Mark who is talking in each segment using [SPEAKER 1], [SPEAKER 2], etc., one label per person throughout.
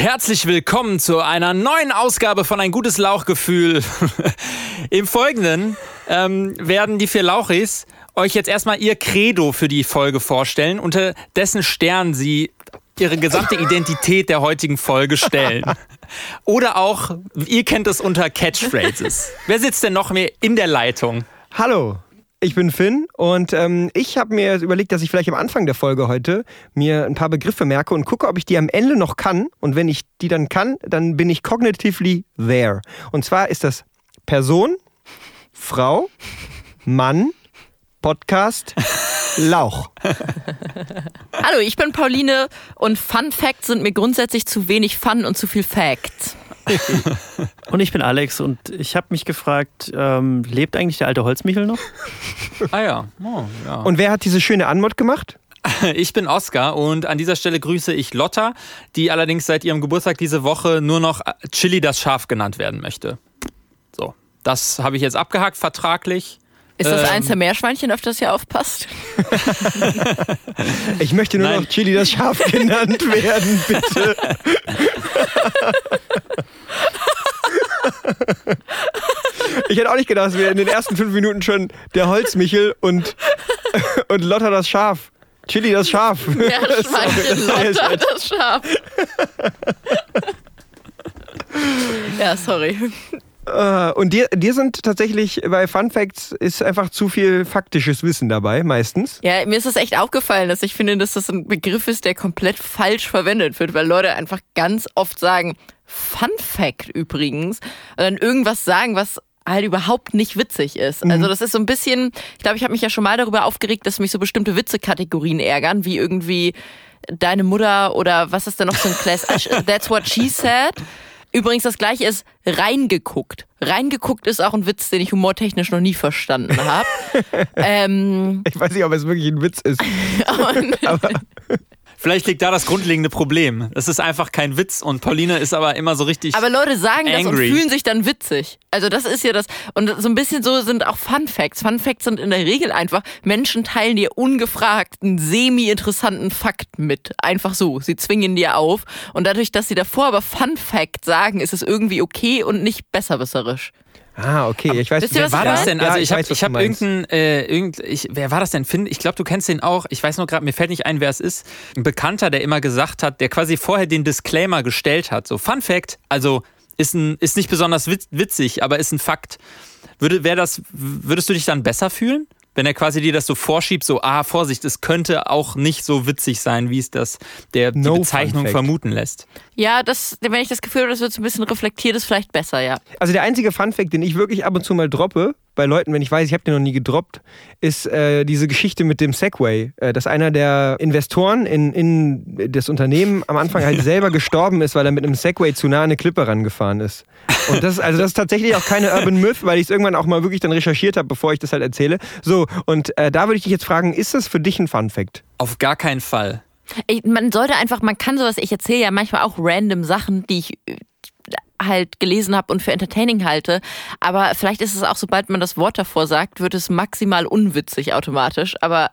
[SPEAKER 1] Herzlich willkommen zu einer neuen Ausgabe von Ein gutes Lauchgefühl. Im Folgenden ähm, werden die vier Lauchis euch jetzt erstmal ihr Credo für die Folge vorstellen, unter dessen Stern sie ihre gesamte Identität der heutigen Folge stellen. Oder auch, ihr kennt es unter Catchphrases. Wer sitzt denn noch mehr in der Leitung?
[SPEAKER 2] Hallo, ich bin Finn und ähm, ich habe mir überlegt, dass ich vielleicht am Anfang der Folge heute mir ein paar Begriffe merke und gucke, ob ich die am Ende noch kann. Und wenn ich die dann kann, dann bin ich cognitively there. Und zwar ist das Person, Frau, Mann, Podcast, Lauch.
[SPEAKER 3] Hallo, ich bin Pauline und Fun Facts sind mir grundsätzlich zu wenig Fun und zu viel Facts.
[SPEAKER 4] Und ich bin Alex und ich habe mich gefragt, ähm, lebt eigentlich der alte Holzmichel noch?
[SPEAKER 1] Ah ja. Oh, ja.
[SPEAKER 2] Und wer hat diese schöne Anmod gemacht?
[SPEAKER 1] Ich bin Oskar und an dieser Stelle grüße ich Lotta, die allerdings seit ihrem Geburtstag diese Woche nur noch Chili das Schaf genannt werden möchte. So, das habe ich jetzt abgehakt vertraglich.
[SPEAKER 3] Ist das
[SPEAKER 1] Ähm.
[SPEAKER 3] eins der Meerschweinchen, auf das ihr aufpasst?
[SPEAKER 2] Ich möchte nur
[SPEAKER 1] Nein.
[SPEAKER 2] noch Chili das Schaf genannt werden, bitte. Ich hätte auch nicht gedacht, dass wir in den ersten fünf Minuten schon der Holzmichel und, und Lotta das Schaf. Chili das Schaf.
[SPEAKER 3] Meerschweinchen, Lotta, das Schaf. ja, sorry.
[SPEAKER 2] Äh, Und dir, dir sind tatsächlich bei Fun Facts ist einfach zu viel faktisches Wissen dabei, meistens.
[SPEAKER 3] Ja, mir ist das echt aufgefallen, dass ich finde, dass das ein Begriff ist, der komplett falsch verwendet wird, weil Leute einfach ganz oft sagen, Fun Fact übrigens, und dann irgendwas sagen, was halt überhaupt nicht witzig ist. Also das ist so ein bisschen, ich glaube, ich habe mich ja schon mal darüber aufgeregt, dass mich so bestimmte Witzekategorien ärgern, wie irgendwie deine Mutter oder was ist denn noch so ein Class? That's what she said. Übrigens das gleiche ist reingeguckt. Reingeguckt ist auch ein Witz, den ich humortechnisch noch nie verstanden habe. ähm,
[SPEAKER 2] Ich weiß nicht, ob es wirklich ein Witz ist.
[SPEAKER 3] und
[SPEAKER 1] Vielleicht liegt da das grundlegende Problem. Es ist einfach kein Witz und Pauline ist aber immer so richtig.
[SPEAKER 3] Aber Leute sagen das
[SPEAKER 1] Angry.
[SPEAKER 3] und fühlen sich dann witzig. Also das ist ja das. Und so ein bisschen so sind auch Fun Facts. Fun Facts sind in der Regel einfach, Menschen teilen dir ungefragt einen semi-interessanten Fakt mit. Einfach so. Sie zwingen dir auf. Und dadurch, dass sie davor aber Fun Fact sagen, ist es irgendwie okay und nicht besserwisserisch.
[SPEAKER 2] Ah, okay. Ich weiß,
[SPEAKER 3] Wisst ihr, was
[SPEAKER 1] Wer war
[SPEAKER 3] ich
[SPEAKER 1] das
[SPEAKER 3] meine?
[SPEAKER 1] denn? Also
[SPEAKER 2] Ja,
[SPEAKER 1] ich habe
[SPEAKER 2] weiß, was
[SPEAKER 1] ich hab
[SPEAKER 2] du meinst.
[SPEAKER 1] irgendeinen, äh, irgend, ich, wer war das denn? Finn, ich glaube, du kennst den auch. Ich weiß nur gerade, mir fällt nicht ein, wer es ist. Ein Bekannter, der immer gesagt hat, der quasi vorher den Disclaimer gestellt hat. So, Fun Fact, also ist, ein, ist nicht besonders witz, witzig, aber ist ein Fakt. Würde, wär das, würdest du dich dann besser fühlen? Wenn er quasi dir das so vorschiebt, so, ah, Vorsicht, es könnte auch nicht so witzig sein, wie es das der
[SPEAKER 2] No
[SPEAKER 1] die Bezeichnung
[SPEAKER 2] fun fact.
[SPEAKER 1] vermuten lässt.
[SPEAKER 3] Ja, das, wenn ich das Gefühl habe, das wird so ein bisschen reflektiert, ist vielleicht besser, ja.
[SPEAKER 2] Also der einzige Funfact, den ich wirklich ab und zu mal droppe, bei Leuten, wenn ich weiß, ich habe den noch nie gedroppt, ist äh, diese Geschichte mit dem Segway. Äh, dass einer der Investoren in, in das Unternehmen am Anfang halt selber gestorben ist, weil er mit einem Segway zu nah an eine Klippe rangefahren ist. Und das, also das ist tatsächlich auch keine Urban Myth, weil ich es irgendwann auch mal wirklich dann recherchiert habe, bevor ich das halt erzähle. So, und äh, da würde ich dich jetzt fragen, ist das für dich ein Funfact?
[SPEAKER 1] Auf gar keinen Fall.
[SPEAKER 3] Ey, Man sollte einfach, man kann sowas, ich erzähle ja manchmal auch random Sachen, die ich halt gelesen habe und für entertaining halte. Aber vielleicht ist es auch, sobald man das Wort davor sagt, wird es maximal unwitzig automatisch. Aber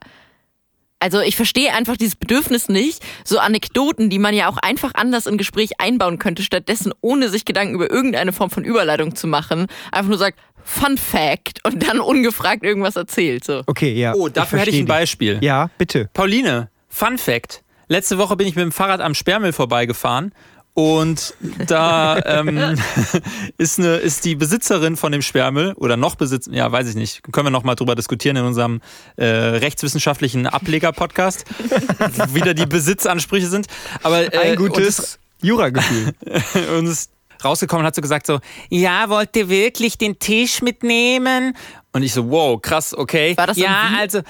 [SPEAKER 3] also ich verstehe einfach dieses Bedürfnis nicht, so Anekdoten, die man ja auch einfach anders in Gespräch einbauen könnte, stattdessen ohne sich Gedanken über irgendeine Form von Überleitung zu machen, einfach nur sagt, Fun Fact und dann ungefragt irgendwas erzählt. So.
[SPEAKER 2] Okay, ja.
[SPEAKER 1] Oh, dafür hätte ich ein. Beispiel.
[SPEAKER 2] Ja, bitte.
[SPEAKER 1] Pauline, Fun Fact. Letzte Woche bin ich mit dem Fahrrad am Sperrmüll vorbeigefahren und da ähm, ist, eine, ist die Besitzerin von dem Sperrmüll oder noch Besitz, ja, weiß ich nicht, können wir noch mal drüber diskutieren in unserem äh, rechtswissenschaftlichen Ableger-Podcast, wie wieder die Besitzansprüche sind. Aber äh,
[SPEAKER 2] Ein gutes Jura-Gefühl.
[SPEAKER 1] und ist rausgekommen und hat so gesagt so, ja, wollt ihr wirklich den Tisch mitnehmen? Und ich so, wow, krass, okay.
[SPEAKER 3] War das
[SPEAKER 1] ja, also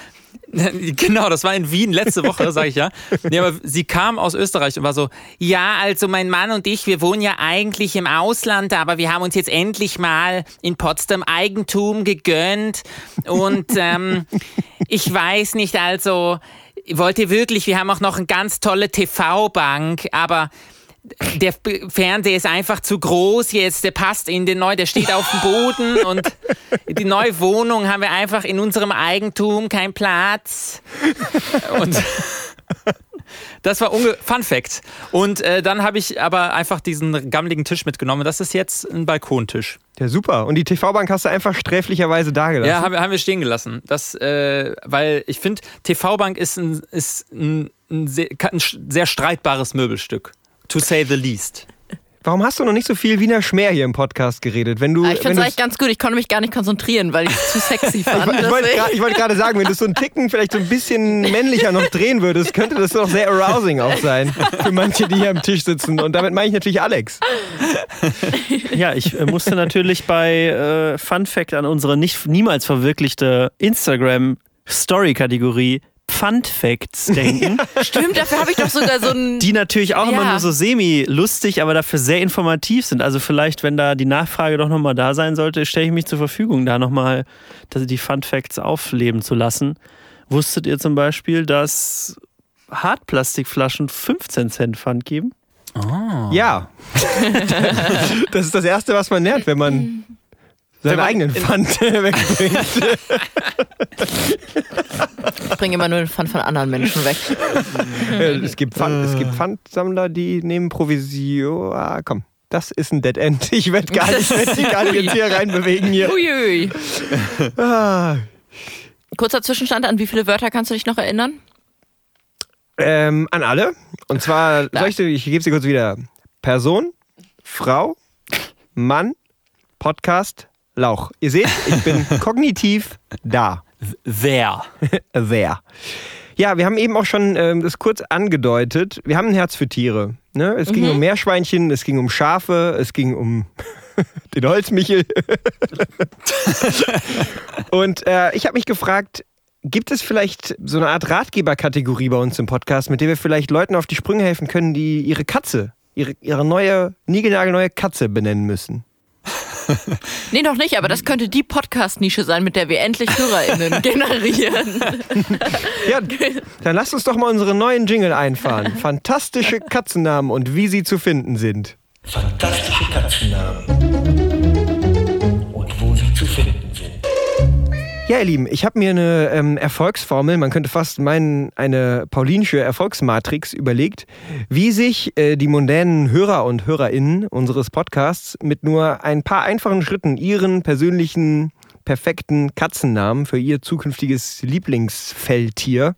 [SPEAKER 1] Genau, das war in Wien letzte Woche, sage ich ja. Nee, aber sie kam aus Österreich und war so, ja, also mein Mann und ich, wir wohnen ja eigentlich im Ausland, aber wir haben uns jetzt endlich mal in Potsdam Eigentum gegönnt. Und ähm, ich weiß nicht, also wollt ihr wirklich, wir haben auch noch eine ganz tolle TV-Bank, aber der Fernseher ist einfach zu groß jetzt, der passt in den neu, der steht auf dem Boden und die neue Wohnung haben wir einfach in unserem Eigentum keinen Platz. Und Das war unge Fun Fact. Und äh, dann habe ich aber einfach diesen gammeligen Tisch mitgenommen. Das ist jetzt ein Balkontisch.
[SPEAKER 2] Ja, super. Und die TV-Bank hast du einfach sträflicherweise dagelassen.
[SPEAKER 1] Ja, haben, wir- haben wir stehen gelassen. Das, äh, weil ich finde, TV-Bank ist, ein, ist ein, ein, sehr, ein sehr streitbares Möbelstück. To say the least.
[SPEAKER 2] Warum hast du noch nicht so viel Wiener Schmäh hier im Podcast geredet? Wenn du,
[SPEAKER 3] Ah, ich finde es eigentlich ganz gut. Ich konnte mich gar nicht konzentrieren, weil ich es zu sexy fand.
[SPEAKER 2] Ich, ich wollte wollte gerade sagen, wenn du es so einen Ticken vielleicht so ein bisschen männlicher noch drehen würdest, könnte das doch sehr arousing auch sein für manche, die hier am Tisch sitzen. Und damit meine ich natürlich Alex.
[SPEAKER 4] Ja, ich äh, musste natürlich bei äh, Fun Fact an unsere nicht, niemals verwirklichte Instagram-Story-Kategorie Fun Facts denken,
[SPEAKER 3] Stimmt, dafür habe ich doch sogar so ein.
[SPEAKER 4] die natürlich auch immer
[SPEAKER 3] Ja.
[SPEAKER 4] nur so semi-lustig, aber dafür sehr informativ sind. Also vielleicht, wenn da die Nachfrage doch nochmal da sein sollte, stelle ich mich zur Verfügung, da nochmal die Fun Facts aufleben zu lassen. Wusstet ihr zum Beispiel, dass Hartplastikflaschen 15 Cent Pfand geben?
[SPEAKER 2] Ja. Das ist das Erste, was man lernt, wenn man seinen eigenen Pfand wegbringt.
[SPEAKER 3] Ich bringe immer nur den Pfand von anderen Menschen weg.
[SPEAKER 2] Äh, es, gibt Pfand, es gibt Pfandsammler, die nehmen Provision. Ah, komm. Das ist ein Dead End. Ich werde gar nicht, werd mich gar nicht jetzt hier reinbewegen hier.
[SPEAKER 3] Uiui.
[SPEAKER 2] Ah.
[SPEAKER 3] Kurzer Zwischenstand, an wie viele Wörter kannst du dich noch erinnern?
[SPEAKER 2] Ähm, an alle. Und zwar, soll ich, dir- ich gebe sie kurz wieder. Person, Frau, Mann, Podcast, Lauch. Ihr seht, ich bin kognitiv da.
[SPEAKER 1] Wer?
[SPEAKER 2] Wer? Ja, wir haben eben auch schon ähm, das kurz angedeutet. Wir haben ein Herz für Tiere. Ne? Es ging um Meerschweinchen, es ging um Schafe, es ging um den Holzmichel. Und äh, ich habe mich gefragt, gibt es vielleicht so eine Art Ratgeberkategorie bei uns im Podcast, mit der wir vielleicht Leuten auf die Sprünge helfen können, die ihre Katze, ihre, ihre neue, niegelnagelneue Katze benennen müssen?
[SPEAKER 3] Nee, noch nicht, aber das könnte die Podcast-Nische sein, mit der wir endlich HörerInnen generieren.
[SPEAKER 2] Ja, dann lasst uns doch mal unsere neuen Jingle einfahren. Fantastische Katzennamen und wie sie zu finden sind.
[SPEAKER 5] Fantastische Katzennamen.
[SPEAKER 2] Ja, ihr Lieben, ich habe mir eine ähm, Erfolgsformel, man könnte fast meinen, eine paulinische Erfolgsmatrix überlegt, wie sich äh, die mondänen Hörer und Hörerinnen unseres Podcasts mit nur ein paar einfachen Schritten ihren persönlichen, perfekten Katzennamen für ihr zukünftiges Lieblingsfelltier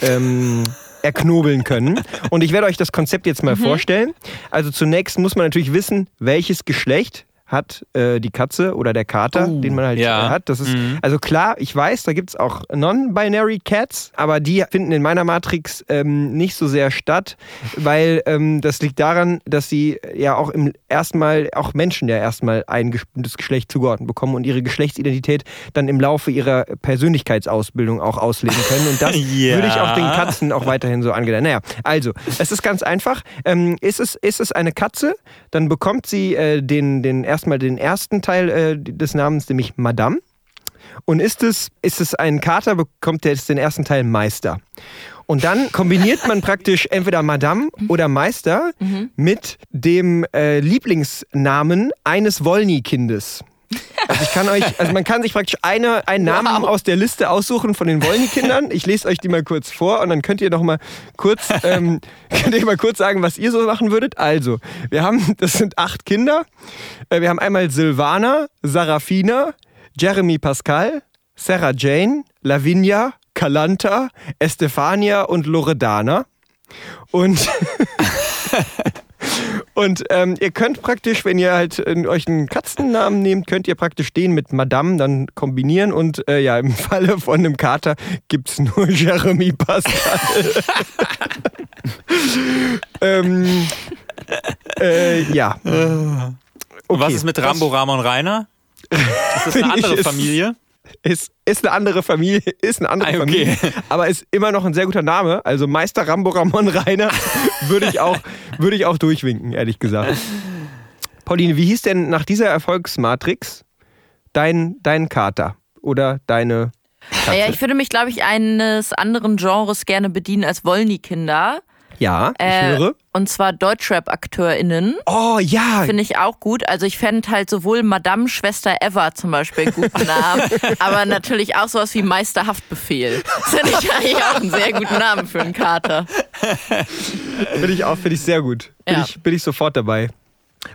[SPEAKER 2] ähm, erknobeln können. Und ich werde euch das Konzept jetzt mal vorstellen. Also zunächst muss man natürlich wissen, welches Geschlecht hat äh, die Katze oder der Kater, den man halt
[SPEAKER 1] ja.
[SPEAKER 2] äh, hat. Das ist also klar, ich weiß, da gibt es auch Non-Binary Cats, aber die finden in meiner Matrix ähm, nicht so sehr statt, weil ähm, das liegt daran, dass sie ja auch im erstmal auch Menschen ja erstmal ein bestimmtes Geschlecht zugeordnet bekommen und ihre Geschlechtsidentität dann im Laufe ihrer Persönlichkeitsausbildung auch ausleben können. Und das
[SPEAKER 1] Ja.
[SPEAKER 2] würde ich auch den Katzen auch weiterhin so angedeihen. Naja, also, es ist ganz einfach. Ähm, ist, es, ist es eine Katze, dann bekommt sie äh, den, den, erstmal den ersten Teil äh, des Namens, nämlich Madame. Und ist es, ist es ein Kater, bekommt er jetzt den ersten Teil Meister. Und dann kombiniert man praktisch entweder Madame oder Meister mit dem äh, Lieblingsnamen eines Wollny-Kindes. Also ich kann euch, also man kann sich praktisch eine, einen Namen
[SPEAKER 3] Wow.
[SPEAKER 2] aus der Liste aussuchen von den Wollny-Kindern. Ich lese euch die mal kurz vor und dann könnt ihr noch mal kurz, ähm, könnt ihr mal kurz sagen, was ihr so machen würdet. Also, wir haben, das sind acht Kinder. Äh, Wir haben einmal Silvana, Sarafina, Jeremy Pascal, Sarah Jane, Lavinia, Kalanta, Estefania und Loredana. Und Und ähm, ihr könnt praktisch, wenn ihr halt äh, euch einen Katzennamen nehmt, könnt ihr praktisch den mit Madame dann kombinieren und äh, ja, im Falle von einem Kater gibt's nur Jeremy Pascal. ähm, äh, ja.
[SPEAKER 1] Und was
[SPEAKER 2] Okay,
[SPEAKER 1] ist mit Rambo, Ramon Rainer? Ist das eine andere Familie?
[SPEAKER 2] Ist, ist eine andere Familie, ist eine andere
[SPEAKER 1] Ah, okay.
[SPEAKER 2] Familie, aber ist immer noch ein sehr guter Name. Also Meister Rambo Ramon Rainer würde ich auch, würde ich auch durchwinken, ehrlich gesagt. Pauline, wie hieß denn nach dieser Erfolgsmatrix dein, dein Kater oder deine Katze?
[SPEAKER 3] Naja, ich würde mich, glaube ich, eines anderen Genres gerne bedienen als Wollny-Kinder.
[SPEAKER 2] Ja, ich
[SPEAKER 3] Äh,
[SPEAKER 2] höre.
[SPEAKER 3] Und zwar Deutschrap-AkteurInnen.
[SPEAKER 2] Oh ja,
[SPEAKER 3] Finde ich auch gut. Also ich fände halt sowohl Madame Schwester Eva zum Beispiel einen guten Namen, aber natürlich auch sowas wie Meister Haftbefehl. Das finde ich eigentlich auch einen sehr guten Namen für einen Kater.
[SPEAKER 2] finde ich auch, finde ich sehr gut. Bin,
[SPEAKER 3] Ja.
[SPEAKER 2] ich, bin ich sofort dabei.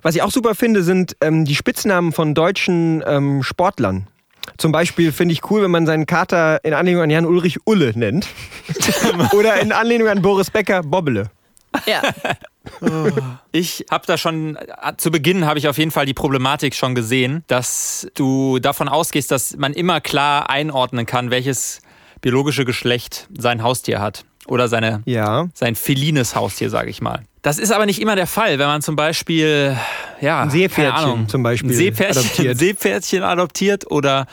[SPEAKER 2] Was ich auch super finde, sind ähm, die Spitznamen von deutschen ähm, Sportlern. Zum Beispiel finde ich cool, wenn man seinen Kater in Anlehnung an Jan Ulrich Ulle nennt. Oder in Anlehnung an Boris Becker Bobbele.
[SPEAKER 3] Ja.
[SPEAKER 1] Ich habe da schon, zu Beginn habe ich auf jeden Fall die Problematik schon gesehen, dass du davon ausgehst, dass man immer klar einordnen kann, welches biologische Geschlecht sein Haustier hat. Oder seine,
[SPEAKER 2] Ja.
[SPEAKER 1] sein felines Haustier, sage ich mal. Das ist aber nicht immer der Fall, wenn man zum Beispiel, ja,
[SPEAKER 2] Ein Seepferdchen
[SPEAKER 1] keine Ahnung,
[SPEAKER 2] zum Beispiel
[SPEAKER 1] ein Seepferdchen
[SPEAKER 2] adoptiert.
[SPEAKER 1] Seepferdchen adoptiert oder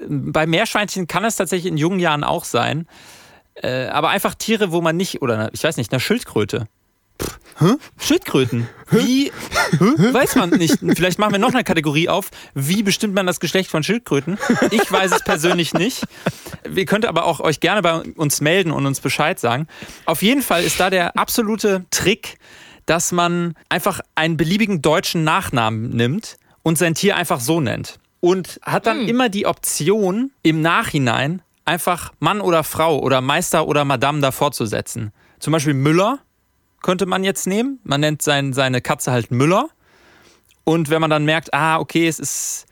[SPEAKER 1] ähm, bei Meerschweinchen kann es tatsächlich in jungen Jahren auch sein. Äh, aber einfach Tiere, wo man nicht, oder ich weiß nicht, eine Schildkröte. Hä? Schildkröten. Wie? Weiß man nicht. Vielleicht machen wir noch eine Kategorie auf. Wie bestimmt man das Geschlecht von Schildkröten? Ich weiß es persönlich nicht. Ihr könnt aber auch euch gerne bei uns melden und uns Bescheid sagen. Auf jeden Fall ist da der absolute Trick, dass man einfach einen beliebigen deutschen Nachnamen nimmt und sein Tier einfach so nennt. Und hat dann immer die Option, im Nachhinein einfach Mann oder Frau oder Meister oder Madame davor zu setzen. Zum Beispiel Müller könnte man jetzt nehmen. Man nennt sein, seine Katze halt Müller. Und wenn man dann merkt, ah, okay, es ist,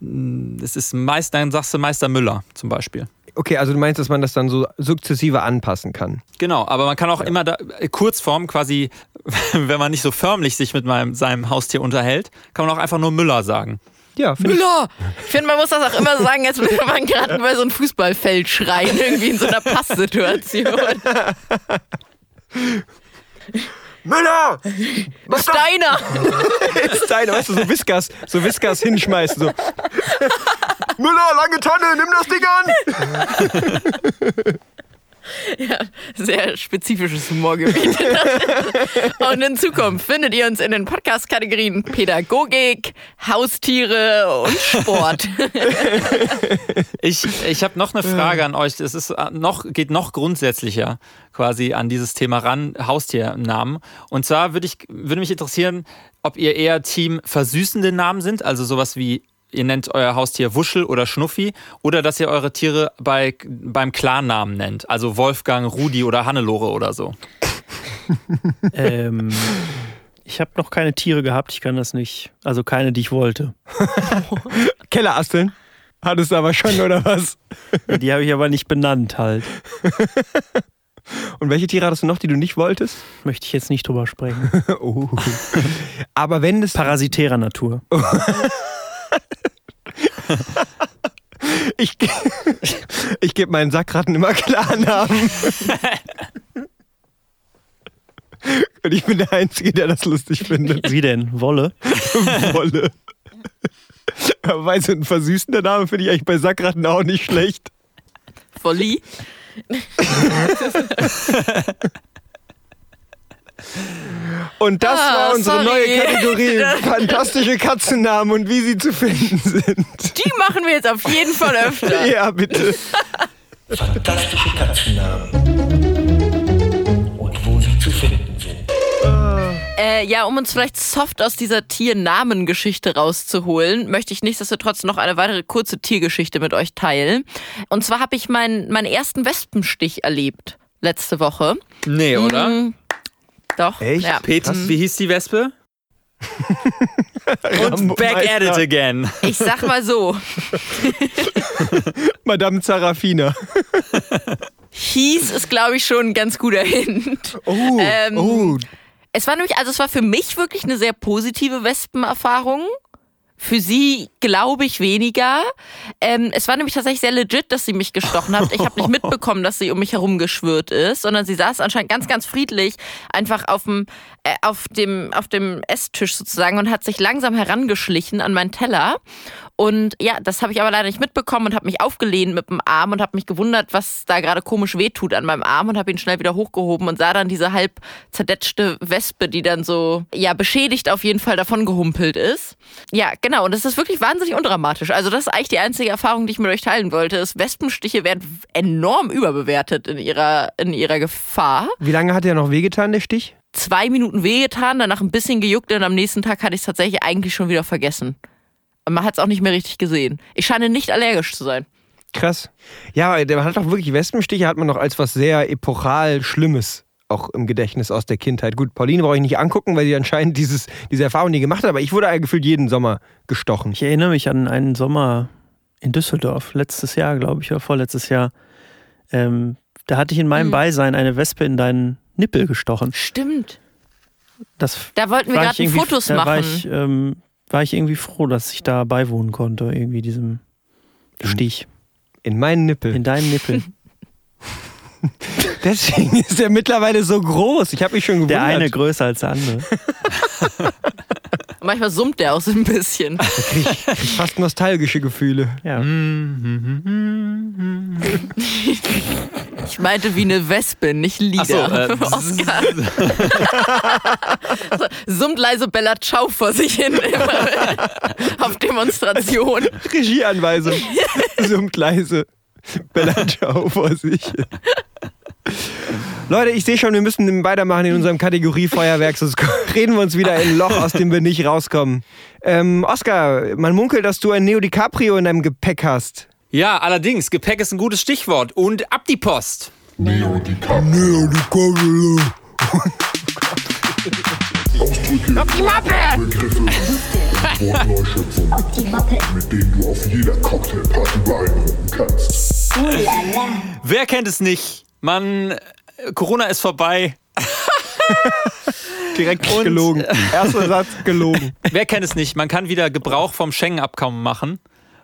[SPEAKER 1] mm, es ist Meister, dann sagst du Meister Müller zum Beispiel.
[SPEAKER 2] Okay, also du meinst, dass man das dann so sukzessive anpassen kann.
[SPEAKER 1] Genau, aber man kann auch immer da, äh, Kurzform quasi, wenn man nicht so förmlich sich mit meinem, seinem Haustier unterhält, kann man auch einfach nur Müller sagen.
[SPEAKER 2] Ja, finde ich.
[SPEAKER 3] Müller! Ich finde, man muss das auch immer sagen, als würde man gerade bei so einem Fußballfeld schreien, irgendwie in so einer Passsituation.
[SPEAKER 2] Müller!
[SPEAKER 3] Steiner!
[SPEAKER 2] ist deine, weißt du, so Whiskas, so Whiskas hinschmeißen. So. Müller, lange Tanne, nimm das Ding an!
[SPEAKER 3] Ja, sehr spezifisches Humorgebiet. Und in Zukunft findet ihr uns in den Podcast-Kategorien Pädagogik, Haustiere und Sport.
[SPEAKER 1] Ich, ich habe noch eine Frage an euch. Es ist äh, noch, geht noch grundsätzlicher quasi an dieses Thema ran, Haustiernamen. Und zwar würde ich, würde mich interessieren, ob ihr eher Team versüßende Namen sind, also sowas wie ihr nennt euer Haustier Wuschel oder Schnuffi, oder dass ihr eure Tiere bei, beim Klarnamen nennt, also Wolfgang, Rudi oder Hannelore oder so.
[SPEAKER 4] Ähm, ich habe noch keine Tiere gehabt, ich kann das nicht. Also keine, die ich wollte.
[SPEAKER 2] Kellerasteln? Hattest du aber schon, oder was?
[SPEAKER 4] Die habe ich aber nicht benannt halt.
[SPEAKER 2] Und welche Tiere hattest du noch, die du nicht wolltest?
[SPEAKER 4] Möchte ich jetzt nicht drüber sprechen.
[SPEAKER 2] Oh. Aber wenn es.
[SPEAKER 4] Parasitärer Natur.
[SPEAKER 2] Ich, ge- ich gebe meinen Sackratten immer Klarnamen. Und ich bin der Einzige, der das lustig findet.
[SPEAKER 4] Wie denn? Wolle?
[SPEAKER 2] Wolle. Aber weil so ein versüßender Name finde ich eigentlich bei Sackratten auch nicht schlecht.
[SPEAKER 3] Volli.
[SPEAKER 2] Und das
[SPEAKER 3] Ah,
[SPEAKER 2] war unsere
[SPEAKER 3] sorry.
[SPEAKER 2] neue Kategorie. Fantastische Katzennamen und wie sie zu finden sind.
[SPEAKER 3] Die machen wir jetzt auf jeden Fall öfter.
[SPEAKER 2] Ja, bitte.
[SPEAKER 5] Fantastische Katzennamen. Und wo sie zu finden sind.
[SPEAKER 3] Äh, ja, um uns vielleicht soft aus dieser Tiernamengeschichte rauszuholen, möchte ich nichtsdestotrotz noch eine weitere kurze Tiergeschichte mit euch teilen. Und zwar habe ich meinen, meinen ersten Wespenstich erlebt letzte Woche.
[SPEAKER 1] Nee, oder?
[SPEAKER 3] Mm, Doch.
[SPEAKER 2] Echt?
[SPEAKER 3] Ja.
[SPEAKER 1] Peter, wie hieß die Wespe? Und back at it again.
[SPEAKER 3] Ich sag mal so,
[SPEAKER 2] Madame Zarafina.
[SPEAKER 3] hieß ist, glaube ich, schon ein ganz guter Hint.
[SPEAKER 2] Oh,
[SPEAKER 3] Ähm,
[SPEAKER 2] oh.
[SPEAKER 3] Es war nämlich, also es war für mich wirklich eine sehr positive Wespenerfahrung. Für sie glaube ich weniger. Ähm, es war nämlich tatsächlich sehr legit, dass sie mich gestochen hat. Ich habe nicht mitbekommen, dass sie um mich herum geschwirrt ist, sondern sie saß anscheinend ganz, ganz friedlich einfach auf dem, äh, auf dem, auf dem Esstisch sozusagen und hat sich langsam herangeschlichen an meinen Teller. Und ja, das habe ich aber leider nicht mitbekommen und habe mich aufgelehnt mit dem Arm und habe mich gewundert, was da gerade komisch wehtut an meinem Arm und habe ihn schnell wieder hochgehoben und sah dann diese halb zerdetschte Wespe, die dann so, ja, beschädigt auf jeden Fall davon gehumpelt ist. Ja, genau. Und das ist wirklich wahnsinnig undramatisch. Also das ist eigentlich die einzige Erfahrung, die ich mit euch teilen wollte. Ist, Wespenstiche werden enorm überbewertet in ihrer, in ihrer Gefahr.
[SPEAKER 2] Wie lange hat der noch wehgetan, der Stich?
[SPEAKER 3] Zwei Minuten wehgetan, danach ein bisschen gejuckt und am nächsten Tag hatte ich es tatsächlich eigentlich schon wieder vergessen. Und man hat es auch nicht mehr richtig gesehen. Ich scheine nicht allergisch zu sein.
[SPEAKER 2] Krass. Ja, der hat auch wirklich Wespenstiche, hat man noch als was sehr epochal Schlimmes auch im Gedächtnis aus der Kindheit. Gut, Pauline brauche ich nicht angucken, weil sie anscheinend dieses, diese Erfahrung nie gemacht hat, aber ich wurde gefühlt jeden Sommer gestochen.
[SPEAKER 4] Ich erinnere mich an einen Sommer in Düsseldorf, letztes Jahr, glaube ich, oder vorletztes Jahr. Ähm, da hatte ich in meinem
[SPEAKER 3] Mhm.
[SPEAKER 4] Beisein eine Wespe in deinen Nippel gestochen.
[SPEAKER 3] Stimmt.
[SPEAKER 4] Das
[SPEAKER 3] Da wollten wir
[SPEAKER 4] war
[SPEAKER 3] gerade Fotos
[SPEAKER 4] da War
[SPEAKER 3] machen.
[SPEAKER 4] ich, ähm, war ich irgendwie froh, dass ich da beiwohnen konnte, irgendwie diesem Stich
[SPEAKER 2] In meinen Nippel.
[SPEAKER 4] in deinen Nippel.
[SPEAKER 2] Deswegen ist er mittlerweile so groß. Ich habe mich schon gewundert.
[SPEAKER 4] Der eine größer als der andere.
[SPEAKER 3] Manchmal summt der auch so ein bisschen.
[SPEAKER 2] fast nostalgische Gefühle.
[SPEAKER 4] Ja.
[SPEAKER 3] Ich meinte wie eine Wespe, nicht
[SPEAKER 1] Ach so,
[SPEAKER 3] Lieder.
[SPEAKER 1] äh,
[SPEAKER 3] Oscar. summt leise Bella Ciao vor sich hin immer auf Demonstration.
[SPEAKER 2] Regieanweisung. Summt leise. Bella Ciao vor sich. Leute, ich sehe schon, wir müssen weitermachen in unserem Kategorie Feuerwerk, sonst reden wir uns wieder in ein Loch, aus dem wir nicht rauskommen. Ähm, Oscar, man munkelt, dass du ein Neo DiCaprio in deinem Gepäck hast.
[SPEAKER 1] Ja, allerdings, Gepäck ist ein gutes Stichwort. Und ab die Post.
[SPEAKER 5] Neo DiCaprio. Ausdrücke, Begriffe, Wortneuschöpfungen, mit denen du auf jeder Cocktailparty beeindrucken kannst.
[SPEAKER 1] Wer kennt es nicht? Man, äh, Corona ist vorbei.
[SPEAKER 2] Direkt
[SPEAKER 1] Und-
[SPEAKER 2] gelogen. Erster Satz gelogen.
[SPEAKER 1] Wer kennt es nicht? Man kann wieder Gebrauch vom Schengen-Abkommen machen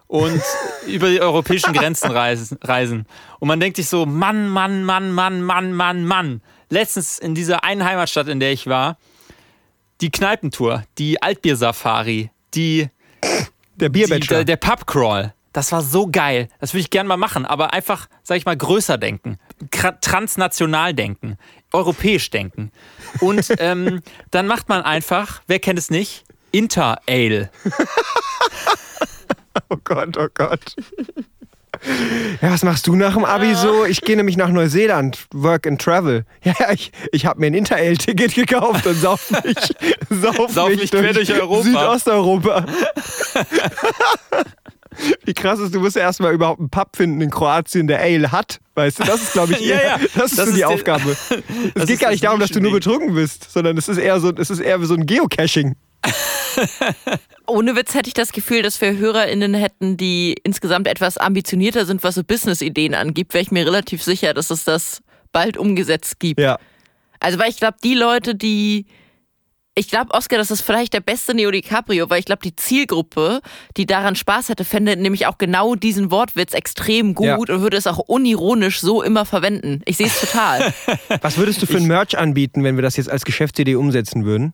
[SPEAKER 1] und über die europäischen Grenzen reisen. Und man denkt sich so, Mann, Mann, Mann, Mann, Mann, Mann, Mann. Letztens in dieser einen Heimatstadt, in der ich war, die Kneipentour, die Altbier-Safari, die
[SPEAKER 2] Der Bierbachelor.
[SPEAKER 1] der, der Pubcrawl. Das war so geil. Das würde ich gerne mal machen, aber einfach, sag ich mal, größer denken. Transnational denken. Europäisch denken. Und ähm, dann macht man einfach, wer kennt es nicht? Inter-Ale.
[SPEAKER 2] Oh Gott, oh Gott. Ja, was machst du nach dem Abi so? Ich gehe nämlich nach Neuseeland, Work and Travel. Ja, ja, ich, ich habe mir ein Interrail-Ticket gekauft und sauf mich, sauf
[SPEAKER 1] Sauf
[SPEAKER 2] mich
[SPEAKER 1] mich quer durch Europa.
[SPEAKER 2] Südosteuropa. Wie krass ist, du musst erst mal überhaupt einen Pub finden in Kroatien, der Ale hat. Weißt du, das ist, glaube ich,
[SPEAKER 1] Ja,
[SPEAKER 2] eher,
[SPEAKER 1] ja.
[SPEAKER 2] das ist
[SPEAKER 1] Das
[SPEAKER 2] so
[SPEAKER 1] ist
[SPEAKER 2] die Aufgabe. Es geht gar nicht darum, dass du nur betrunken bist, sondern es ist eher so, es ist eher so ein Geocaching.
[SPEAKER 3] Ohne Witz hätte ich das Gefühl, dass wir HörerInnen hätten, die insgesamt etwas ambitionierter sind, was so Business-Ideen angibt, wäre ich mir relativ sicher, dass es das bald umgesetzt gibt.
[SPEAKER 2] Ja.
[SPEAKER 3] Also, weil ich glaube, die Leute, die. Ich glaube, Oscar, das ist vielleicht der beste Neo DiCaprio, weil ich glaube, die Zielgruppe, die daran Spaß hätte, fände nämlich auch genau diesen Wortwitz extrem gut
[SPEAKER 2] Ja.
[SPEAKER 3] und würde es auch unironisch so immer verwenden. Ich sehe es total.
[SPEAKER 2] Was würdest du für ein Merch anbieten, wenn wir das jetzt als Geschäftsidee umsetzen würden?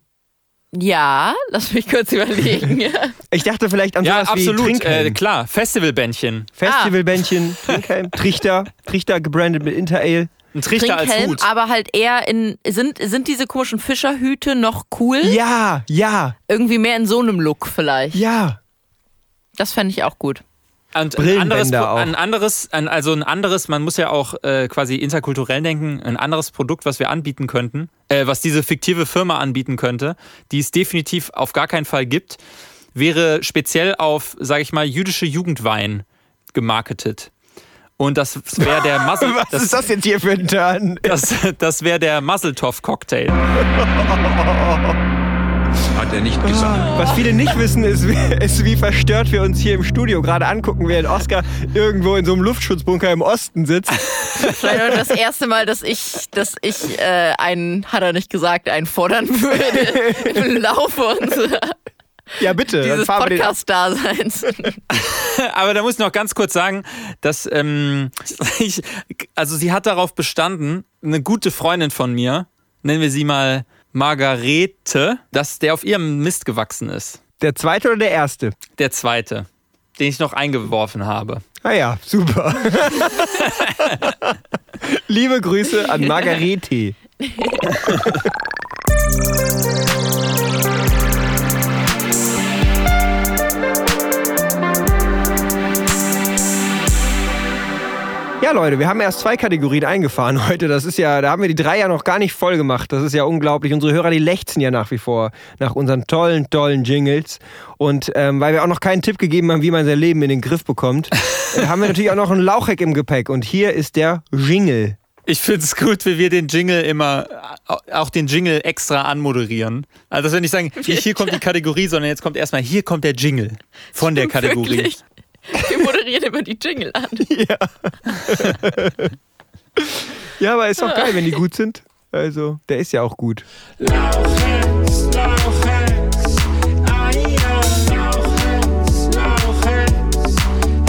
[SPEAKER 3] Ja, lass mich kurz überlegen.
[SPEAKER 2] Ich dachte vielleicht an
[SPEAKER 1] Ja,
[SPEAKER 2] sowas wie
[SPEAKER 1] absolut.
[SPEAKER 2] Trinkhelm.
[SPEAKER 1] Äh, klar, Festivalbändchen.
[SPEAKER 2] Festivalbändchen, Trinkhelm, Trichter, Trichter gebrandet mit Interale.
[SPEAKER 1] Ein Trichter als
[SPEAKER 3] Trinkhelm,
[SPEAKER 1] Hut.
[SPEAKER 3] aber halt eher in. Sind, sind diese komischen Fischerhüte noch cool?
[SPEAKER 2] Ja, ja,
[SPEAKER 3] Irgendwie mehr in so einem Look vielleicht.
[SPEAKER 2] ja.
[SPEAKER 3] Das fände ich auch gut.
[SPEAKER 1] Und ein anderes,
[SPEAKER 2] auch.
[SPEAKER 1] ein anderes, ein, also ein anderes, man muss ja auch äh, quasi interkulturell denken, ein anderes Produkt, was wir anbieten könnten, äh, was diese fiktive Firma anbieten könnte, die es definitiv auf gar keinen Fall gibt, wäre speziell auf, sage ich mal, jüdische Jugendwein gemarketet. Und das wäre der Muzzle,
[SPEAKER 2] Was
[SPEAKER 1] das,
[SPEAKER 2] ist das jetzt hier für ein Turn?
[SPEAKER 1] das, das wäre der Muzzletoff-Cocktail.
[SPEAKER 6] Hat er nicht gesagt.
[SPEAKER 2] Was viele nicht wissen, ist wie, ist, wie verstört wir uns hier im Studio gerade angucken, während Oscar irgendwo in so einem Luftschutzbunker im Osten sitzt.
[SPEAKER 3] Vielleicht auch das erste Mal, dass ich, dass ich äh, einen, hat er nicht gesagt, einen fordern würde im Laufe unserer,
[SPEAKER 2] Ja, bitte.
[SPEAKER 3] dieses. Podcast-Daseins.
[SPEAKER 1] Aber da muss ich noch ganz kurz sagen, dass ähm, ich, also sie hat darauf bestanden, eine gute Freundin von mir, nennen wir sie mal Margarete, dass der auf ihrem Mist gewachsen ist.
[SPEAKER 2] Der zweite oder der erste?
[SPEAKER 1] Der zweite, den ich noch eingeworfen habe.
[SPEAKER 2] Ah ja, super. Liebe Grüße an Margarete. Ja, Leute, wir haben erst zwei Kategorien eingefahren heute. Das ist ja, da haben wir die drei ja noch gar nicht voll gemacht. Das ist ja unglaublich. Unsere Hörer, die lechzen ja nach wie vor nach unseren tollen, tollen Jingles. Und ähm, weil wir auch noch keinen Tipp gegeben haben, wie man sein Leben in den Griff bekommt, äh, haben wir natürlich auch noch einen Lauchheck im Gepäck. Und hier ist der Jingle.
[SPEAKER 1] Ich finde es gut, wie wir den Jingle immer, auch den Jingle extra anmoderieren. Also, dass wir nicht sagen, hier, hier kommt die Kategorie, sondern jetzt kommt erstmal, hier kommt der Jingle von der Kategorie.
[SPEAKER 3] Wirklich. Wir moderieren immer die Jingle an.
[SPEAKER 2] Ja, aber ist doch geil, wenn die gut sind. Also, der ist ja auch gut.
[SPEAKER 7] Lauchens, Lauchens, Eier, Lauchens, Lauchens,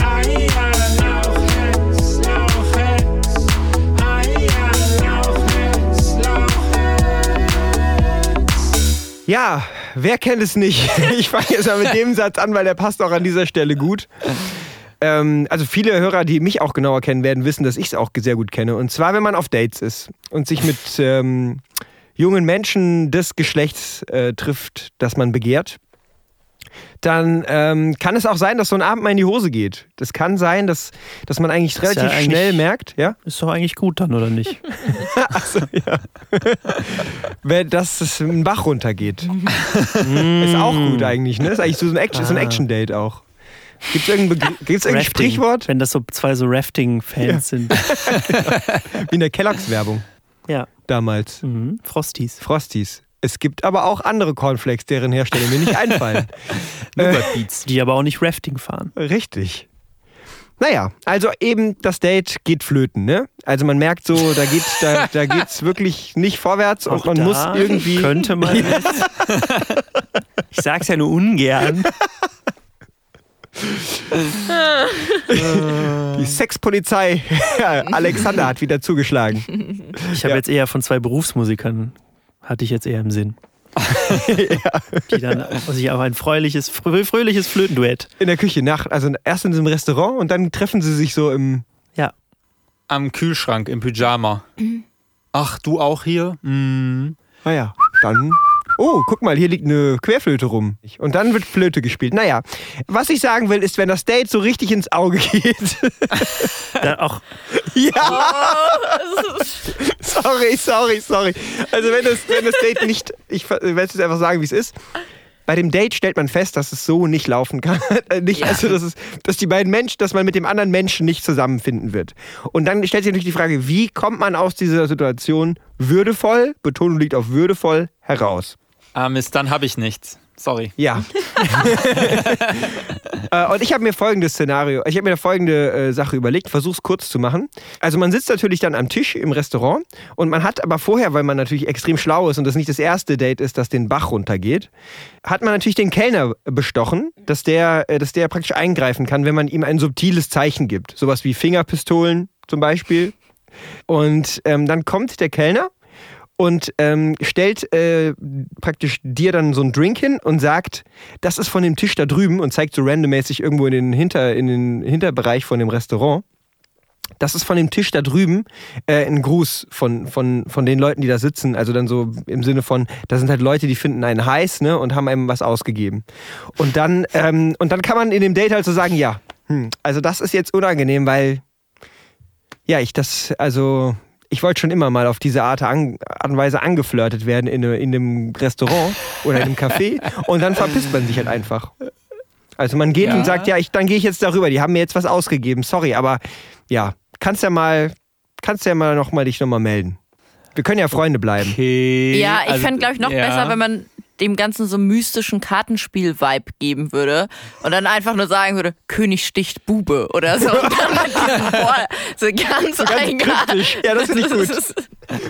[SPEAKER 7] Eier, Lauchens, Lauchens, Eier, Lauchens, Lauchens.
[SPEAKER 2] Ja, wer kennt es nicht? Ich fange jetzt mal mit dem Satz an, weil der passt auch an dieser Stelle gut. Ähm, also viele Hörer, die mich auch genauer kennen werden, wissen, dass ich es auch sehr gut kenne. Und zwar, wenn man auf Dates ist und sich mit ähm, jungen Menschen des Geschlechts äh, trifft, das man begehrt, dann ähm, kann es auch sein, dass so ein Abend mal in die Hose geht. Das kann sein, dass, dass man eigentlich
[SPEAKER 4] ja
[SPEAKER 2] relativ
[SPEAKER 4] eigentlich-
[SPEAKER 2] schnell merkt, ja,
[SPEAKER 4] Ist doch eigentlich gut dann, oder nicht?
[SPEAKER 2] wenn- dass es einen Bach runtergeht. ist auch gut eigentlich, ne? Ist eigentlich so ein Action, so ein
[SPEAKER 4] Ah.
[SPEAKER 2] Action-Date auch. Gibt es irgendein, gibt's irgendein. Sprichwort?
[SPEAKER 4] Wenn das so zwei so Rafting-Fans sind.
[SPEAKER 2] Wie in der Kelloggs-Werbung
[SPEAKER 4] Ja.
[SPEAKER 2] damals.
[SPEAKER 4] Mhm. Frosties.
[SPEAKER 2] Frosties. Es gibt aber auch andere Cornflakes, deren Hersteller mir nicht einfallen.
[SPEAKER 1] Nougat Beats.
[SPEAKER 4] Die aber auch nicht Rafting fahren.
[SPEAKER 2] Richtig. Naja, also eben das Date geht flöten, ne? Also man merkt so, da geht da, da geht's wirklich nicht vorwärts und
[SPEAKER 4] Auch
[SPEAKER 2] man
[SPEAKER 4] da
[SPEAKER 2] muss irgendwie.
[SPEAKER 4] Könnte man. jetzt. Ich sag's ja nur ungern.
[SPEAKER 2] Die Sexpolizei Alexander hat wieder zugeschlagen.
[SPEAKER 4] Ich habe
[SPEAKER 2] Ja.
[SPEAKER 4] jetzt eher von zwei Berufsmusikern, hatte ich jetzt eher im Sinn. Die dann sich auf ein fröhliches, frö fröhliches Flötenduett.
[SPEAKER 2] In der Küche nach, also erst in diesem Restaurant und dann treffen sie sich so im.
[SPEAKER 4] Ja.
[SPEAKER 1] Am Kühlschrank im Pyjama. Ach, du auch hier? Mm.
[SPEAKER 2] Naja, dann. Oh, guck mal, hier liegt eine Querflöte rum. Und dann wird Flöte gespielt. Naja, was ich sagen will, ist, wenn das Date so richtig ins Auge geht.
[SPEAKER 4] Da auch,
[SPEAKER 2] ja! Sorry, sorry, sorry. Also wenn das, wenn das Date nicht, ich werde es jetzt einfach sagen, wie es ist. Bei dem Date stellt man fest, dass es so nicht laufen kann. Äh, nicht,
[SPEAKER 3] Ja.
[SPEAKER 2] also, dass, es, dass die beiden Menschen, dass man mit dem anderen Menschen nicht zusammenfinden wird. Und dann stellt sich natürlich die Frage, wie kommt man aus dieser Situation würdevoll, Betonung liegt auf würdevoll, heraus?
[SPEAKER 1] Ah, Mist, dann habe ich nichts. Sorry.
[SPEAKER 2] Ja. Äh, Und ich habe mir folgendes Szenario, ich habe mir folgende äh, Sache überlegt, versuch's kurz zu machen. Also man sitzt natürlich dann am Tisch im Restaurant und man hat aber vorher, weil man natürlich extrem schlau ist und das nicht das erste Date ist, das den Bach runtergeht, hat man natürlich den Kellner bestochen, dass der, äh, dass der praktisch eingreifen kann, wenn man ihm ein subtiles Zeichen gibt. Sowas wie Fingerpistolen zum Beispiel. Und ähm, dann kommt der Kellner und ähm, stellt äh, praktisch dir dann so einen Drink hin und sagt, das ist von dem Tisch da drüben und zeigt so randommäßig irgendwo in den, Hinter, in den Hinterbereich von dem Restaurant. Das ist von dem Tisch da drüben äh, ein Gruß von, von, von den Leuten, die da sitzen. Also dann so im Sinne von, da sind halt Leute, die finden einen heiß ne, und haben einem was ausgegeben. Und dann, ähm, und dann kann man in dem Date halt so sagen, ja, hm, also das ist jetzt unangenehm, weil ja, ich das, also ich wollte schon immer mal auf diese Art, an, Art und Weise angeflirtet werden in, in einem Restaurant oder in einem Café und dann verpisst man sich halt einfach. Also man geht
[SPEAKER 1] Ja.
[SPEAKER 2] und sagt, ja, ich, dann gehe ich jetzt darüber, die haben mir jetzt was ausgegeben, sorry, aber ja, kannst ja mal, kannst ja mal noch mal dich nochmal melden. Wir können ja Freunde bleiben.
[SPEAKER 1] Okay.
[SPEAKER 3] Ja, ich
[SPEAKER 1] also,
[SPEAKER 3] fände, glaube ich, noch
[SPEAKER 1] ja.
[SPEAKER 3] besser, wenn man dem Ganzen so mystischen Kartenspiel-Vibe geben würde und dann einfach nur sagen würde, König sticht Bube oder so. Und dann mit diesem Wort, so ganz,
[SPEAKER 2] ganz
[SPEAKER 3] eigenartig.
[SPEAKER 2] kryptisch. Ja, das finde ich gut.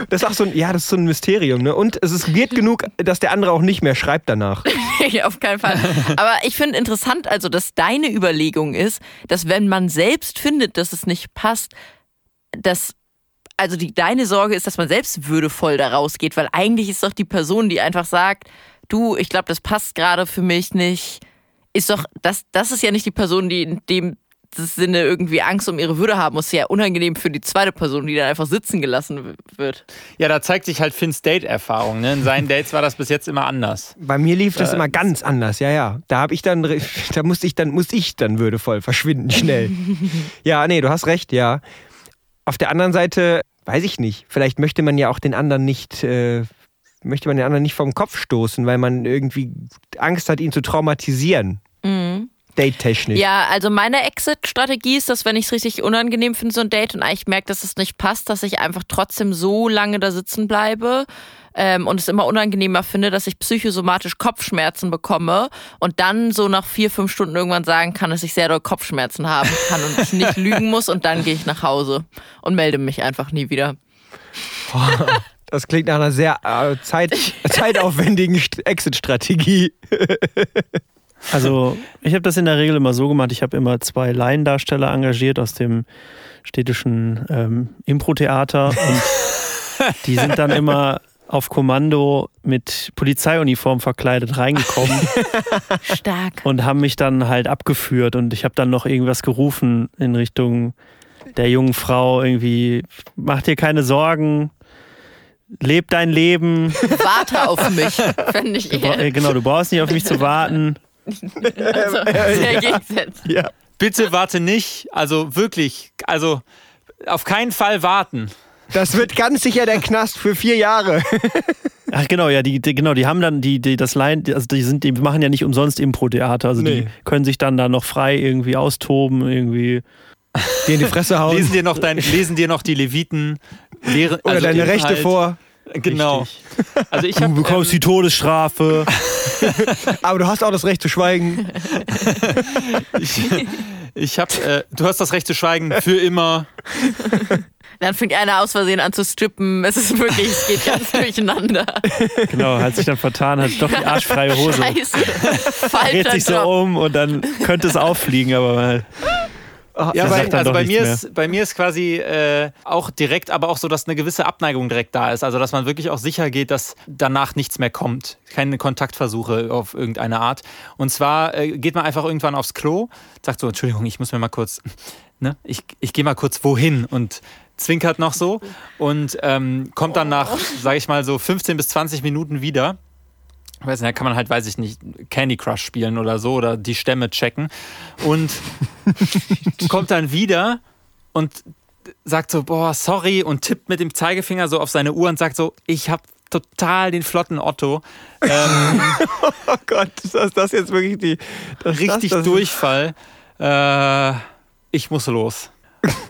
[SPEAKER 2] Das ist auch so ein, ja, das ist so ein Mysterium, ne? Und es ist weird genug, dass der andere auch nicht mehr schreibt danach.
[SPEAKER 3] Auf keinen Fall. Aber ich finde interessant, also, dass deine Überlegung ist, dass wenn man selbst findet, dass es nicht passt, dass also die, deine Sorge ist, dass man selbst würdevoll da rausgeht, weil eigentlich ist doch die Person, die einfach sagt, du, ich glaube, das passt gerade für mich nicht, ist doch, das, das ist ja nicht die Person, die in dem Sinne irgendwie Angst um ihre Würde haben muss, ja unangenehm für die zweite Person, die dann einfach sitzen gelassen wird.
[SPEAKER 1] Ja, da zeigt sich halt Finns Date-Erfahrung. Ne? In seinen Dates war das bis jetzt immer anders.
[SPEAKER 2] Bei mir lief das immer ganz anders, ja, ja. Da habe ich dann, da musste ich dann, musste ich dann würdevoll verschwinden, schnell. ja, nee, du hast recht, ja. Auf der anderen Seite, weiß ich nicht, vielleicht möchte man ja auch den anderen nicht, äh, möchte man den anderen nicht vom Kopf stoßen, weil man irgendwie Angst hat, ihn zu traumatisieren. Date-technisch.
[SPEAKER 3] Ja, also meine Exit-Strategie ist, dass wenn ich es richtig unangenehm finde, so ein Date und eigentlich merke, dass es nicht passt, dass ich einfach trotzdem so lange da sitzen bleibe ähm, und es immer unangenehmer finde, dass ich psychosomatisch Kopfschmerzen bekomme und dann so nach vier, fünf Stunden irgendwann sagen kann, dass ich sehr doll Kopfschmerzen haben kann und ich nicht lügen muss und dann gehe ich nach Hause und melde mich einfach nie wieder.
[SPEAKER 2] Das klingt nach einer sehr äh, Zeit, zeitaufwendigen St- Exit-Strategie.
[SPEAKER 4] Also, ich habe das in der Regel immer so gemacht. Ich habe immer zwei Laiendarsteller engagiert aus dem städtischen ähm, Impro-Theater und die sind dann immer auf Kommando mit Polizeiuniform verkleidet reingekommen
[SPEAKER 3] Stark.
[SPEAKER 4] und haben mich dann halt abgeführt und ich habe dann noch irgendwas gerufen in Richtung der jungen Frau irgendwie mach dir keine Sorgen leb dein Leben
[SPEAKER 3] Warte auf mich, fände ich eher.
[SPEAKER 4] äh, genau du brauchst nicht auf mich zu warten
[SPEAKER 3] Also, sehr gegensätzlich.
[SPEAKER 2] Ja.
[SPEAKER 1] Bitte warte nicht, also wirklich, also auf keinen Fall warten.
[SPEAKER 2] Das wird ganz sicher der Knast für vier Jahre.
[SPEAKER 4] Ach genau, ja, die, die genau, die haben dann die, die das Laien, also die sind, die machen ja nicht umsonst Impro-Theater, also
[SPEAKER 2] Nee.
[SPEAKER 4] die können sich dann da noch frei irgendwie austoben, irgendwie.
[SPEAKER 2] Die in die Fresse hauen.
[SPEAKER 1] Lesen dir noch, dein, lesen dir noch die Leviten lehren,
[SPEAKER 2] Oder
[SPEAKER 1] also
[SPEAKER 2] deine
[SPEAKER 1] Inhalt.
[SPEAKER 2] Rechte vor.
[SPEAKER 1] Genau.
[SPEAKER 4] Richtig.
[SPEAKER 1] Also ich
[SPEAKER 4] Du
[SPEAKER 1] habe
[SPEAKER 4] bekommst die Todesstrafe.
[SPEAKER 2] Aber du hast auch das Recht zu schweigen.
[SPEAKER 1] ich, ich habe, äh, du hast das Recht zu schweigen für immer.
[SPEAKER 3] Dann fängt einer aus Versehen an zu strippen. Es ist wirklich, es geht ganz durcheinander.
[SPEAKER 4] genau, hat sich dann vertan, hat doch die arschfreie Hose.
[SPEAKER 3] Scheiße.
[SPEAKER 4] Dreht
[SPEAKER 3] Falscher
[SPEAKER 4] sich so um und dann könnte es auffliegen, aber mal.
[SPEAKER 1] Ja,
[SPEAKER 4] Der
[SPEAKER 1] bei, also bei mir,
[SPEAKER 4] mehr.
[SPEAKER 1] ist, bei mir ist quasi äh, auch direkt, aber auch so, dass eine gewisse Abneigung direkt da ist. Also, dass man wirklich auch sicher geht, dass danach nichts mehr kommt. Keine Kontaktversuche auf irgendeine Art. Und zwar äh, geht man einfach irgendwann aufs Klo, sagt so, Entschuldigung, ich muss mir mal kurz, ne, ich, ich gehe mal kurz wohin und zwinkert noch so und ähm, kommt dann nach, sage ich mal, so 15 bis 20 Minuten wieder. Ich weiß nicht, da kann man halt, weiß ich nicht, Candy Crush spielen oder so oder die Stämme checken. Und kommt dann wieder und sagt so, boah, sorry und tippt mit dem Zeigefinger so auf seine Uhr und sagt so, ich habe total den flotten Otto. Ähm,
[SPEAKER 2] Oh Gott, ist das, jetzt wirklich die.
[SPEAKER 1] Richtig
[SPEAKER 2] das, das,
[SPEAKER 1] Durchfall. Äh, ich muss los.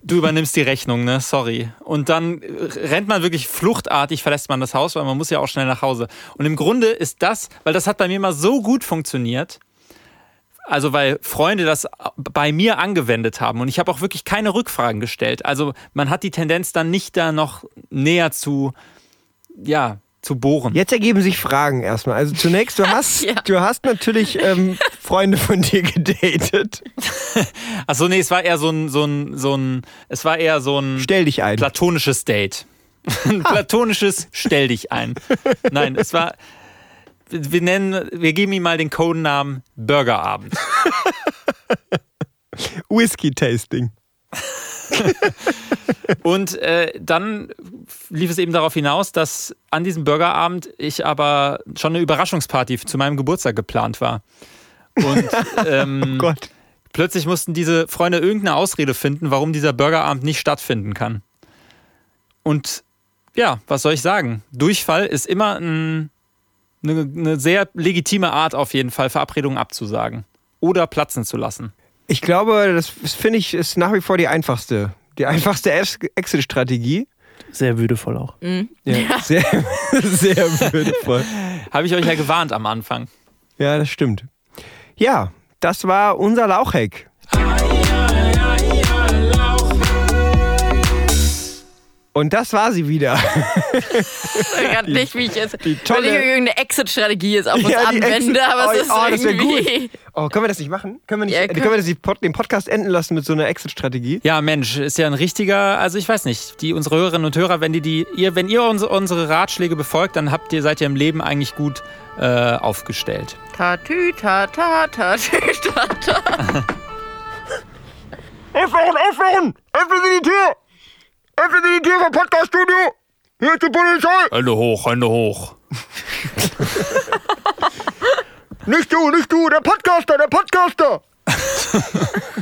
[SPEAKER 1] Du übernimmst die Rechnung, ne? Sorry. Und dann rennt man wirklich fluchtartig, verlässt man das Haus, weil man muss ja auch schnell nach Hause. Und im Grunde ist das, weil das hat bei mir mal so gut funktioniert, also weil Freunde das bei mir angewendet haben und ich habe auch wirklich keine Rückfragen gestellt. Also man hat die Tendenz dann nicht da noch näher zu, ja, zu bohren.
[SPEAKER 2] Jetzt ergeben sich Fragen erstmal. Also zunächst, du hast,
[SPEAKER 3] Ja.
[SPEAKER 2] du hast natürlich ähm, Freunde von dir gedatet.
[SPEAKER 1] Achso, nee, es war eher so ein, so ein, so ein, es war eher so ein
[SPEAKER 2] Stell dich ein.
[SPEAKER 1] platonisches Date. Ein platonisches Stell dich ein. Nein, es war, wir nennen, wir geben ihm mal den Codenamen Burgerabend.
[SPEAKER 2] Whisky-Tasting.
[SPEAKER 1] Und äh, dann lief es eben darauf hinaus, dass an diesem Burgerabend ich aber schon eine Überraschungsparty zu meinem Geburtstag geplant war. Und ähm,
[SPEAKER 2] Gott.
[SPEAKER 1] plötzlich mussten diese Freunde irgendeine Ausrede finden, warum dieser Burgerabend nicht stattfinden kann. Und ja, was soll ich sagen? Durchfall ist immer ein, eine, eine sehr legitime Art, auf jeden Fall Verabredungen abzusagen oder platzen zu lassen.
[SPEAKER 2] Ich glaube, das finde ich ist nach wie vor die einfachste. Die einfachste Ex- Exit-Strategie.
[SPEAKER 4] Sehr würdevoll auch.
[SPEAKER 2] Ja. Sehr, sehr würdevoll.
[SPEAKER 1] Habe ich euch ja gewarnt am Anfang.
[SPEAKER 2] Ja, das stimmt. Ja, das war unser Lauchhack. Und das war sie wieder.
[SPEAKER 3] Ich weiß nicht, wie ich jetzt.
[SPEAKER 2] die tolle-
[SPEAKER 3] weil ich irgendeine Exit-Strategie jetzt auf uns
[SPEAKER 2] Ja,
[SPEAKER 3] anwende, aber
[SPEAKER 2] Oh,
[SPEAKER 3] es ist
[SPEAKER 2] oh, das
[SPEAKER 3] irgendwie.
[SPEAKER 2] Oh, können wir das nicht machen? Können wir nicht,
[SPEAKER 3] Ja,
[SPEAKER 2] äh,
[SPEAKER 3] können-
[SPEAKER 2] können wir das pod, den Podcast enden lassen mit so einer Exit-Strategie?
[SPEAKER 1] Ja, Mensch, ist ja ein richtiger, also ich weiß nicht, die unsere Hörerinnen und Hörer, wenn die, die ihr, wenn ihr uns, unsere Ratschläge befolgt, dann habt ihr, seid ihr im Leben eigentlich gut äh, aufgestellt.
[SPEAKER 3] Tatü, tata, tatü, tata.
[SPEAKER 2] Aufwachen, aufwachen! Öffnen Sie die Tür! Öffnen Sie die Tür vom Podcast-Studio! Hier ist die Polizei!
[SPEAKER 1] Hände hoch, Hände hoch.
[SPEAKER 2] Nicht du, nicht du, der Podcaster, der Podcaster!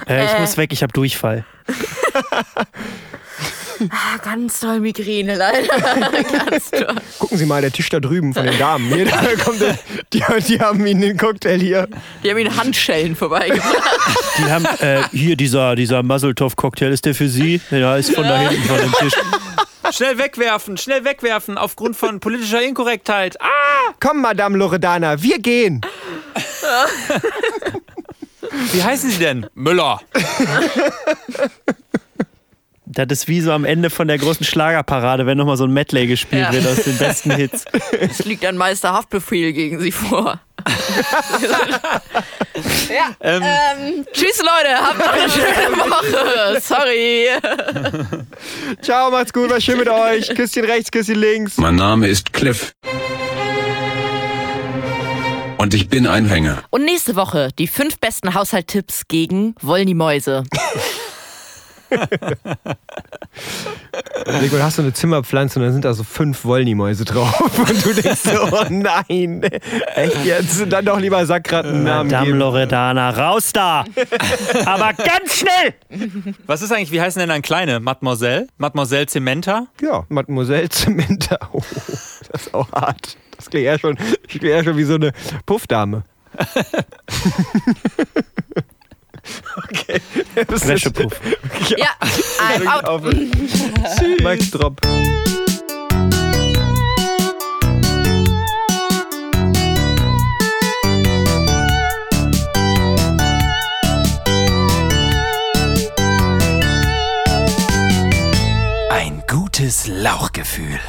[SPEAKER 4] Äh, ich muss weg, ich habe Durchfall.
[SPEAKER 3] Ah, ganz doll Migräne, leider. ganz toll.
[SPEAKER 2] Gucken Sie mal, der Tisch da drüben von den Damen. Hier, da kommt der, die, die haben Ihnen den Cocktail hier.
[SPEAKER 3] Die haben ihn Handschellen vorbeigebracht.
[SPEAKER 4] Die haben, äh, hier, dieser, dieser Muzzletoff-Cocktail, ist der für Sie? Ja, ist von da hinten von dem Tisch.
[SPEAKER 1] Schnell wegwerfen, schnell wegwerfen, aufgrund von politischer Inkorrektheit. Ah!
[SPEAKER 2] Komm, Madame Loredana, wir gehen.
[SPEAKER 1] Wie heißen Sie denn? Müller.
[SPEAKER 4] Das ist wie so am Ende von der großen Schlagerparade, wenn nochmal so ein Medley gespielt
[SPEAKER 3] Ja.
[SPEAKER 4] wird aus den besten Hits.
[SPEAKER 3] Es liegt ein Meisterhaftbefehl gegen sie vor. ja. Ähm, tschüss, Leute. Habt noch eine schöne Woche. Sorry.
[SPEAKER 2] Ciao, macht's gut, war schön mit euch. Küsschen rechts, Küsschen links.
[SPEAKER 6] Mein Name ist Cliff. Und ich bin ein Hänger.
[SPEAKER 3] Und nächste Woche die fünf besten Haushalttipps gegen Wollny-Mäuse.
[SPEAKER 2] Nico, hast du eine Zimmerpflanze und dann sind da so fünf Wollny-Mäuse drauf. Und du denkst so, oh nein. Echt jetzt? Dann doch lieber Sackratten Namen
[SPEAKER 4] Madame
[SPEAKER 2] geben.
[SPEAKER 4] Loredana, raus da! Aber ganz schnell!
[SPEAKER 1] Was ist eigentlich, wie heißen denn dann kleine? Mademoiselle? Mademoiselle Cementa?
[SPEAKER 2] Ja, Mademoiselle Zementa. Oh, das ist auch hart. Das klingt eher schon, ich klinge eher schon wie so eine Puffdame. okay. Das ist-
[SPEAKER 4] Wäschepuff.
[SPEAKER 3] Ja, I'm out.
[SPEAKER 2] Auf. Max Drop.
[SPEAKER 8] Ein gutes Lauchgefühl.